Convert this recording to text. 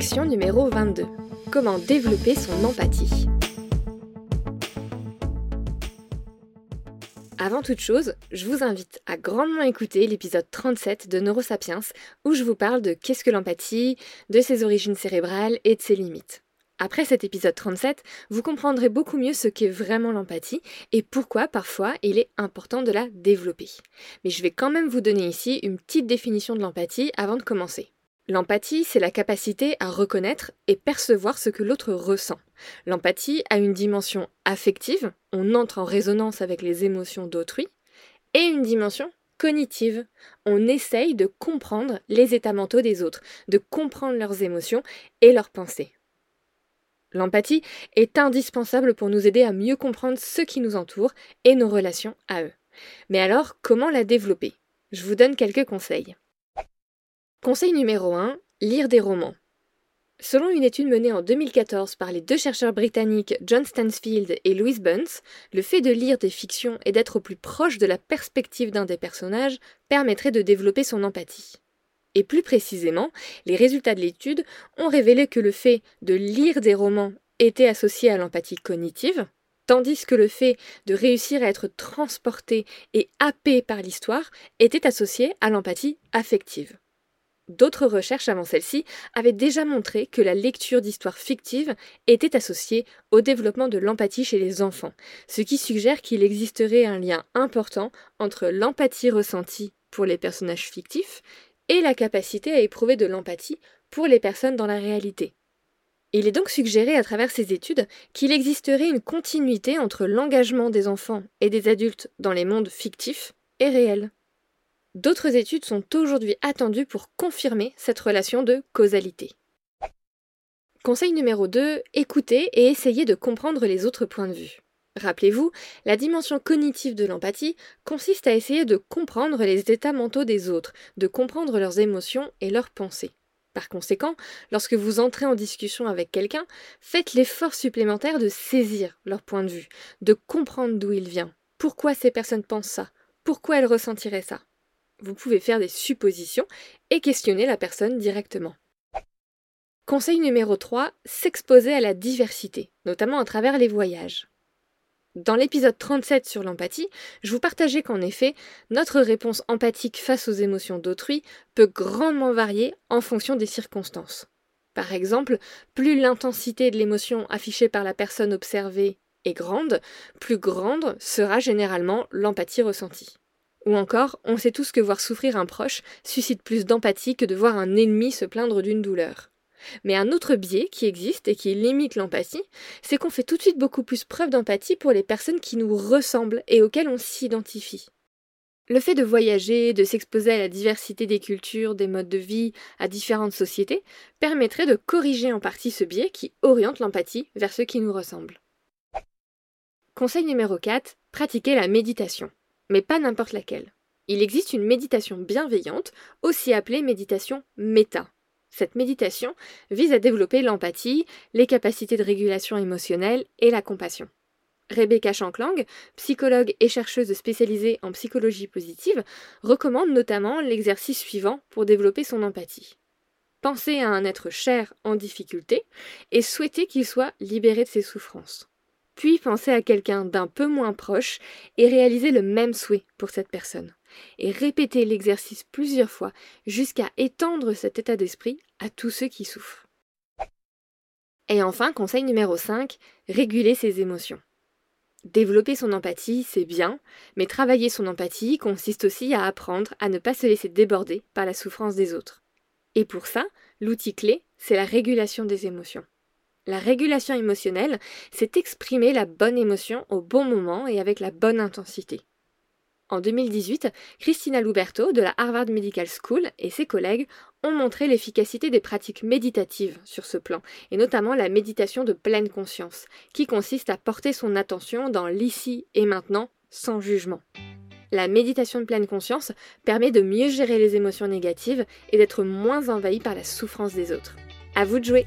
Action numéro 22. Comment développer son empathie? Avant toute chose, je vous invite à grandement écouter l'épisode 37 de Neurosapiens où je vous parle de qu'est-ce que l'empathie, de ses origines cérébrales et de ses limites. Après cet épisode 37, vous comprendrez beaucoup mieux ce qu'est vraiment l'empathie et pourquoi parfois il est important de la développer. Mais je vais quand même vous donner ici une petite définition de l'empathie avant de commencer. L'empathie, c'est la capacité à reconnaître et percevoir ce que l'autre ressent. L'empathie a une dimension affective, on entre en résonance avec les émotions d'autrui, et une dimension cognitive, on essaye de comprendre les états mentaux des autres, de comprendre leurs émotions et leurs pensées. L'empathie est indispensable pour nous aider à mieux comprendre ce qui nous entoure et nos relations à eux. Mais alors, comment la développer? Je vous donne quelques conseils. Conseil numéro 1, lire des romans. Selon une étude menée en 2014 par les deux chercheurs britanniques John Stansfield et Louise Bunce, le fait de lire des fictions et d'être au plus proche de la perspective d'un des personnages permettrait de développer son empathie. Et plus précisément, les résultats de l'étude ont révélé que le fait de lire des romans était associé à l'empathie cognitive, tandis que le fait de réussir à être transporté et happé par l'histoire était associé à l'empathie affective. D'autres recherches avant celle-ci avaient déjà montré que la lecture d'histoires fictives était associée au développement de l'empathie chez les enfants, ce qui suggère qu'il existerait un lien important entre l'empathie ressentie pour les personnages fictifs et la capacité à éprouver de l'empathie pour les personnes dans la réalité. Il est donc suggéré à travers ces études qu'il existerait une continuité entre l'engagement des enfants et des adultes dans les mondes fictifs et réels. D'autres études sont aujourd'hui attendues pour confirmer cette relation de causalité. Conseil numéro 2, écoutez et essayez de comprendre les autres points de vue. Rappelez-vous, la dimension cognitive de l'empathie consiste à essayer de comprendre les états mentaux des autres, de comprendre leurs émotions et leurs pensées. Par conséquent, lorsque vous entrez en discussion avec quelqu'un, faites l'effort supplémentaire de saisir leur point de vue, de comprendre d'où il vient, pourquoi ces personnes pensent ça, pourquoi elles ressentiraient ça. Vous pouvez faire des suppositions et questionner la personne directement. Conseil numéro 3, s'exposer à la diversité, notamment à travers les voyages. Dans l'épisode 37 sur l'empathie, je vous partageais qu'en effet, notre réponse empathique face aux émotions d'autrui peut grandement varier en fonction des circonstances. Par exemple, plus l'intensité de l'émotion affichée par la personne observée est grande, plus grande sera généralement l'empathie ressentie. Ou encore, on sait tous que voir souffrir un proche suscite plus d'empathie que de voir un ennemi se plaindre d'une douleur. Mais un autre biais qui existe et qui limite l'empathie, c'est qu'on fait tout de suite beaucoup plus preuve d'empathie pour les personnes qui nous ressemblent et auxquelles on s'identifie. Le fait de voyager, de s'exposer à la diversité des cultures, des modes de vie, à différentes sociétés, permettrait de corriger en partie ce biais qui oriente l'empathie vers ceux qui nous ressemblent. Conseil numéro 4, pratiquer la méditation. Mais pas n'importe laquelle. Il existe une méditation bienveillante, aussi appelée méditation méta. Cette méditation vise à développer l'empathie, les capacités de régulation émotionnelle et la compassion. Rebecca Shanklang, psychologue et chercheuse spécialisée en psychologie positive, recommande notamment l'exercice suivant pour développer son empathie. Pensez à un être cher en difficulté et souhaitez qu'il soit libéré de ses souffrances. Puis pensez à quelqu'un d'un peu moins proche et réalisez le même souhait pour cette personne et répétez l'exercice plusieurs fois jusqu'à étendre cet état d'esprit à tous ceux qui souffrent. Et enfin, conseil numéro 5, réguler ses émotions. Développer son empathie, c'est bien, mais travailler son empathie consiste aussi à apprendre à ne pas se laisser déborder par la souffrance des autres. Et pour ça, l'outil clé, c'est la régulation des émotions. La régulation émotionnelle, c'est exprimer la bonne émotion au bon moment et avec la bonne intensité. En 2018, Christina Luberto de la Harvard Medical School et ses collègues ont montré l'efficacité des pratiques méditatives sur ce plan, et notamment la méditation de pleine conscience, qui consiste à porter son attention dans l'ici et maintenant sans jugement. La méditation de pleine conscience permet de mieux gérer les émotions négatives et d'être moins envahi par la souffrance des autres. À vous de jouer!